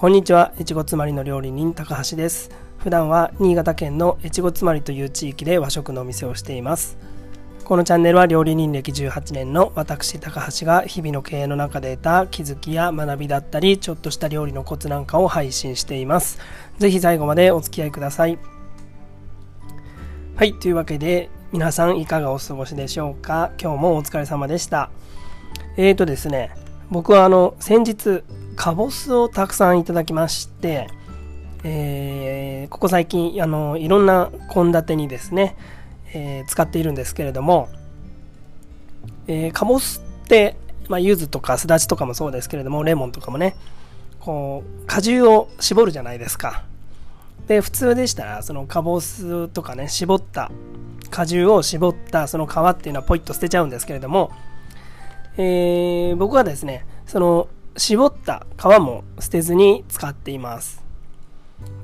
こんにちは、越後つまりの料理人高橋です。普段は新潟県の越後つまりという地域で和食のお店をしています。このチャンネルは料理人歴18年の私高橋が日々の経営の中で得た気づきや学びだったり、ちょっとした料理のコツなんかを配信しています。ぜひ最後までお付き合いください。はい、というわけで皆さんいかがお過ごしでしょうか？今日もお疲れ様でした。えーとですね、僕はあの先日かぼすをたくさんいただきまして、えー、ここ最近あのいろんな献立にですね、えー、使っているんですけれども、えー、かぼすって、まあ、柚子とかすだちとかもそうですけれどもレモンとかもねこう果汁を絞るじゃないですか。で普通でしたらそのかぼすとかね絞った果汁を絞ったその皮っていうのはポイッと捨てちゃうんですけれどもえー、僕はですね、その絞った皮も捨てずに使っています。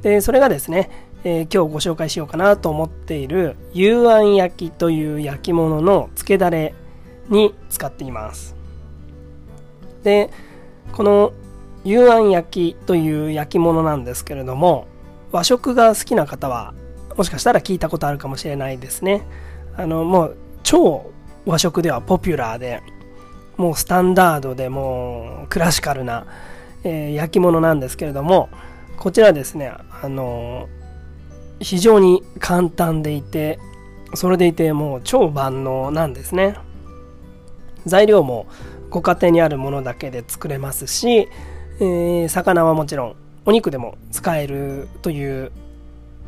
で、それがですね、えー、今日ご紹介しようかなと思っている、幽庵焼きという焼き物の漬けだれに使っています。で、この幽庵焼きという焼き物なんですけれども、和食が好きな方は、もしかしたら聞いたことあるかもしれないですね。あの、もう超和食ではポピュラーで、もうスタンダードでもうクラシカルな、えー、焼き物なんですけれどもこちらですねあのー、非常に簡単でいてそれでいてもう超万能なんですね。材料もご家庭にあるものだけで作れますし、えー、魚はもちろんお肉でも使えるという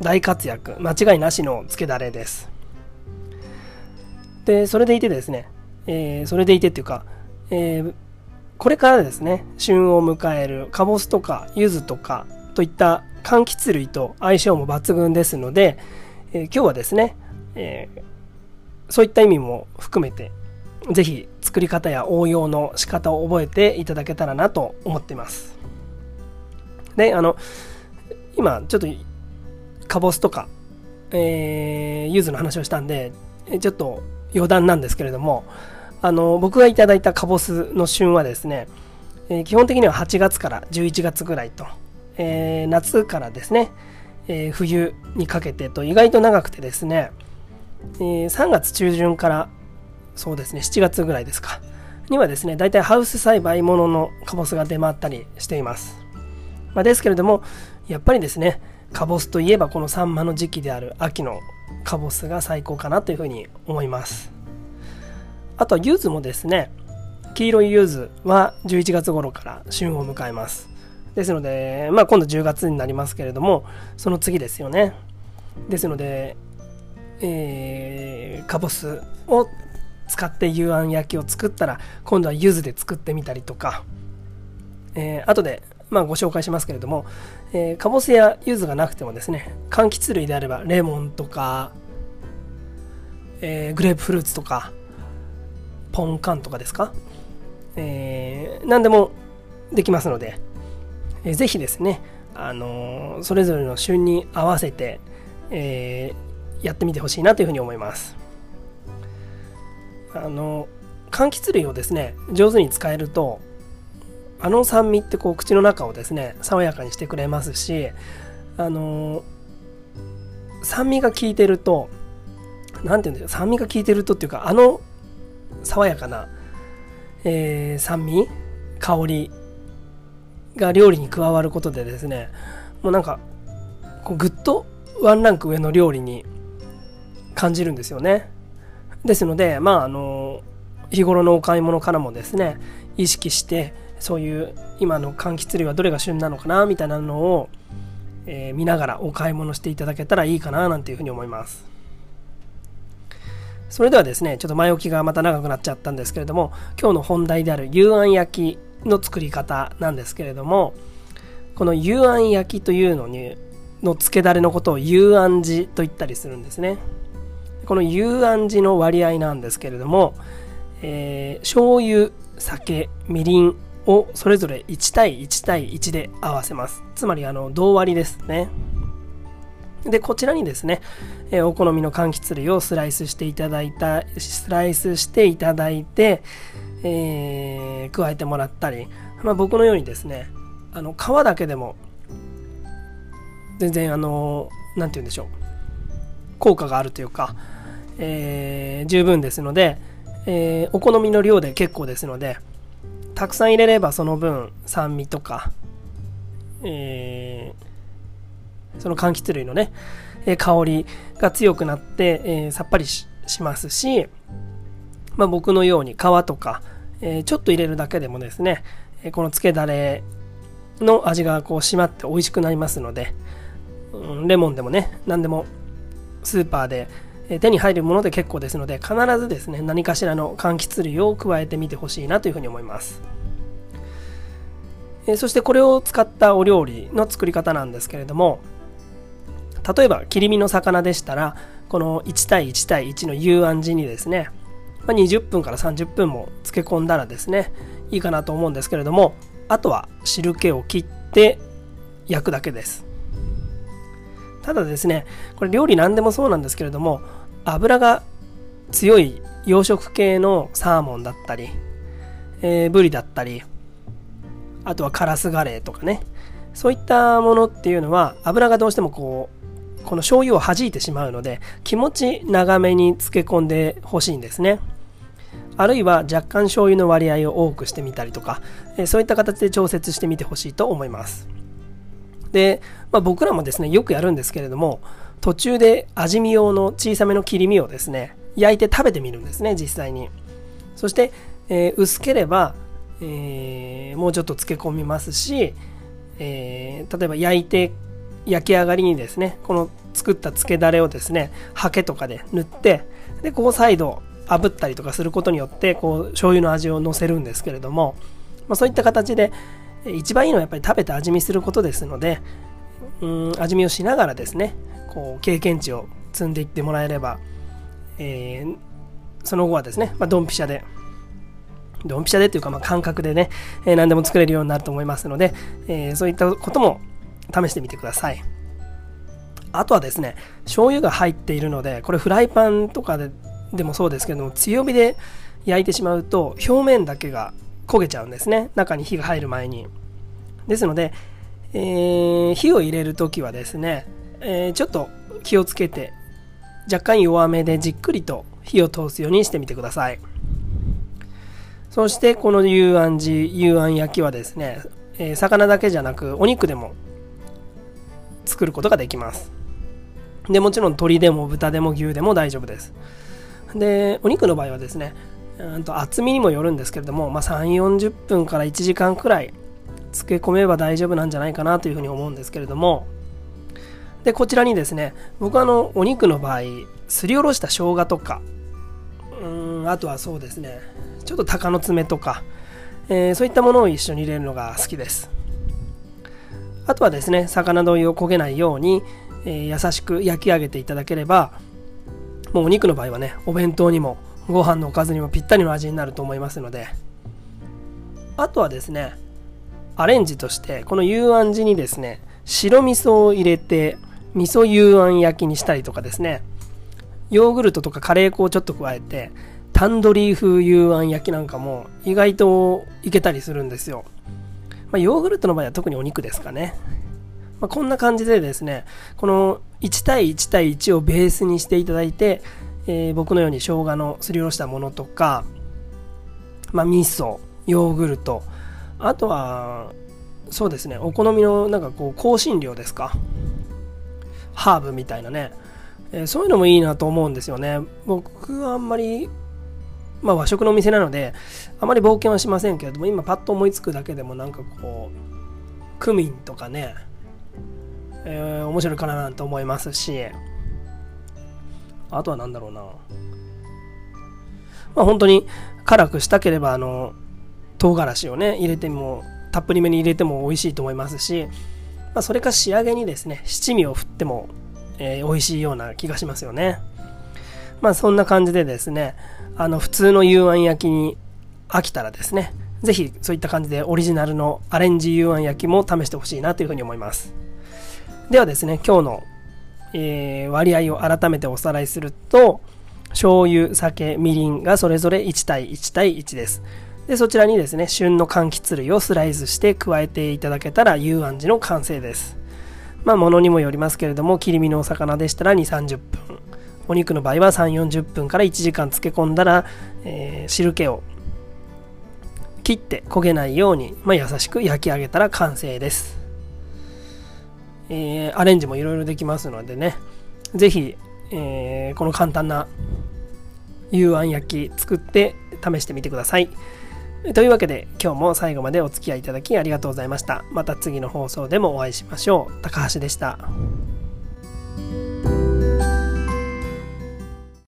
大活躍間違いなしの漬けだれです。でそれでいてですね、えー、それでいてっていうかえー、これからですね旬を迎えるかぼすとか柚子とかといった柑橘類と相性も抜群ですので、えー、今日はですね、えー、そういった意味も含めて是非作り方や応用の仕方を覚えていただけたらなと思っています。であの今ちょっとかぼすとか、えー、柚子の話をしたんでちょっと余談なんですけれどもあの僕がいただいたかぼすの旬はですね、えー、基本的には8月から11月ぐらいと、えー、夏からですね、えー、冬にかけてと意外と長くてですね、え3月中旬からそうですね7月ぐらいですかにはですね大体ハウス栽培もののかぼすが出回ったりしています、まあ、ですけれどもやっぱりですねかぼすといえばこのサンマの時期である秋のかぼすが最高かなというふうに思います。あとは柚子もですね黄色い柚子は11月頃から旬を迎えます。ですので、まあ、今度10月になりますけれどもその次ですよね。ですので、えー、かぼすを使って幽庵焼きを作ったら今度は柚子で作ってみたりとか、えー、後でまあ、ご紹介しますけれども、えー、かぼすや柚子がなくてもですね柑橘類であればレモンとか、えー、グレープフルーツとかポンカンとかですか、えー、何でもできますので、えー、ぜひですね、あのー、それぞれの旬に合わせて、えー、やってみてほしいなというふうに思います。あの柑橘類をですね上手に使えるとあの酸味ってこう口の中をですね爽やかにしてくれますしあの酸味が効いてると何て言うんだよ酸味が効いてるとっていうかあの爽やかな、えー、酸味香りが料理に加わることでですねもうなんかこうぐっとワンランク上の料理に感じるんですよね。ですのでまああの日頃のお買い物からもですね意識してそういう今の柑橘類はどれが旬なのかなみたいなのを、えー、見ながらお買い物していただけたらいいかななんていうふうに思います。それではですね、ちょっと前置きがまた長くなっちゃったんですけれども、今日の本題である幽庵焼きの作り方なんですけれども、この幽庵焼きというのに、の漬けだれのことを幽庵寺と言ったりするんですね。この幽庵寺の割合なんですけれども、えー、醤油、酒、みりんをそれぞれ1対1対1で合わせます。つまりあの同割ですね。で、こちらにですね、えお好みの柑橘類をスライスしていただいた、スライスしていただいて、えー、加えてもらったり、まあ、僕のようにですね、あの皮だけでも全然あの何て言うんでしょう効果があるというか、えー、十分ですので、えー、お好みの量で結構ですのでたくさん入れればその分酸味とか、えー、その柑橘類のね、え香りが強くなって、え、さっぱりしますし、まあ、僕のように皮とか、え、ちょっと入れるだけでもですね、えこのつけだれの味がこう締まって美味しくなりますので、うん、レモンでもね何でもスーパーで手に入るもので結構ですので必ずですね何かしらの柑橘類を加えてみてほしいなというふうに思います。そしてこれを使ったお料理の作り方なんですけれども例えば切り身の魚でしたらこの1対1対1の幽暗時にですね20分から30分も漬け込んだらですねいいかなと思うんですけれどもあとは汁気を切って焼くだけです。ただですねこれ料理何でもそうなんですけれども油が強い洋食系のサーモンだったり、えー、ブリだったりあとはカラスガレーとかねそういったものっていうのは油がどうしてもこうこの醤油を弾いてしまうので気持ち長めに漬け込んでほしいんですね。あるいは若干醤油の割合を多くしてみたりとか、えそういった形で調節してみてほしいと思います。で、まあ、僕らもですねよくやるんですけれども途中で味見用の小さめの切り身をですね焼いて食べてみるんですね実際に。そして、えー、薄ければ、えー、もうちょっと漬け込みますし、えー、例えば焼いて焼き上がりにですねこの作った漬けだれをですねハケとかで塗ってでここ再度炙ったりとかすることによってこう醤油の味をのせるんですけれども、まあ、そういった形で一番いいのはやっぱり食べて味見することですのでうん味見をしながらですねこう経験値を積んでいってもらえれば、えー、その後はですね、まあ、ドンピシャでドンピシャでというか、まあ、感覚でね、えー、何でも作れるようになると思いますので、えー、そういったことも試してみてください。あとはですね醤油が入っているのでこれフライパンとかででもそうですけども強火で焼いてしまうと表面だけが焦げちゃうんですね。中に火が入る前に。ですので、えー、火を入れる時はですねえー、ちょっと気をつけて若干弱めでじっくりと火を通すようにしてみてください。そしてこの幽暗寺幽暗焼きはですね、えー、魚だけじゃなくお肉でも作ることができます。でもちろん鶏でも豚でも牛でも大丈夫です。でお肉の場合はですねうんと厚みにもよるんですけれども、まあ、3 4 0分から1時間くらい漬け込めば大丈夫なんじゃないかなというふうに思うんですけれどもでこちらにですね僕はあのお肉の場合すりおろした生姜とかうんあとはそうですねちょっと鷹の爪とか、えー、そういったものを一緒に入れるのが好きです。あとはですね魚の湯を焦げないように、えー、優しく焼き上げていただければもうお肉の場合はねお弁当にもご飯のおかずにもぴったりの味になると思いますので。あとはですねアレンジとしてこの幽暗地にですね白味噌を入れて味噌幽暗焼きにしたりとかですねヨーグルトとかカレー粉をちょっと加えてタンドリー風幽暗焼きなんかも意外といけたりするんですよ、まあ、ヨーグルトの場合は特にお肉ですかね、まあ、こんな感じでですねこの1対1対1をベースにしていただいて、えー、僕のように生姜のすりおろしたものとか、まあ、味噌ヨーグルトあとはそうですねお好みのなんかこう香辛料ですか。ハーブみたいなね、えー、そういうのもいいなと思うんですよね。僕はあんまりまあ和食のお店なのであまり冒険はしませんけれども今パッと思いつくだけでもなんかこうクミンとかね、えー、面白いかななんて思いますし。あとは何だろうな。まあ本当に辛くしたければあの唐辛子をね入れてもたっぷりめに入れても美味しいと思いますし、まあ、それか仕上げにですね七味を振っても、えー、美味しいような気がしますよね。まあそんな感じでですねあの普通の幽暗焼きに飽きたらですねぜひそういった感じでオリジナルのアレンジ幽暗焼きも試してほしいなというふうに思います。ではですね今日の、えー、割合を改めておさらいすると醤油酒みりんがそれぞれ1対1対1です。でそちらにですね旬の柑橘類をスライスして加えていただけたら幽庵寺の完成です。まあ物にもよりますけれども切り身のお魚でしたら2 3 0分。お肉の場合は3 4 0分から1時間漬け込んだら、えー、汁気を切って焦げないように、まあ、優しく焼き上げたら完成です、えー、アレンジもいろいろできますのでね是非、えー、この簡単な幽庵焼き作って試してみてください。というわけで今日も最後までお付き合いいただきありがとうございました。また次の放送でもお会いしましょう。高橋でした。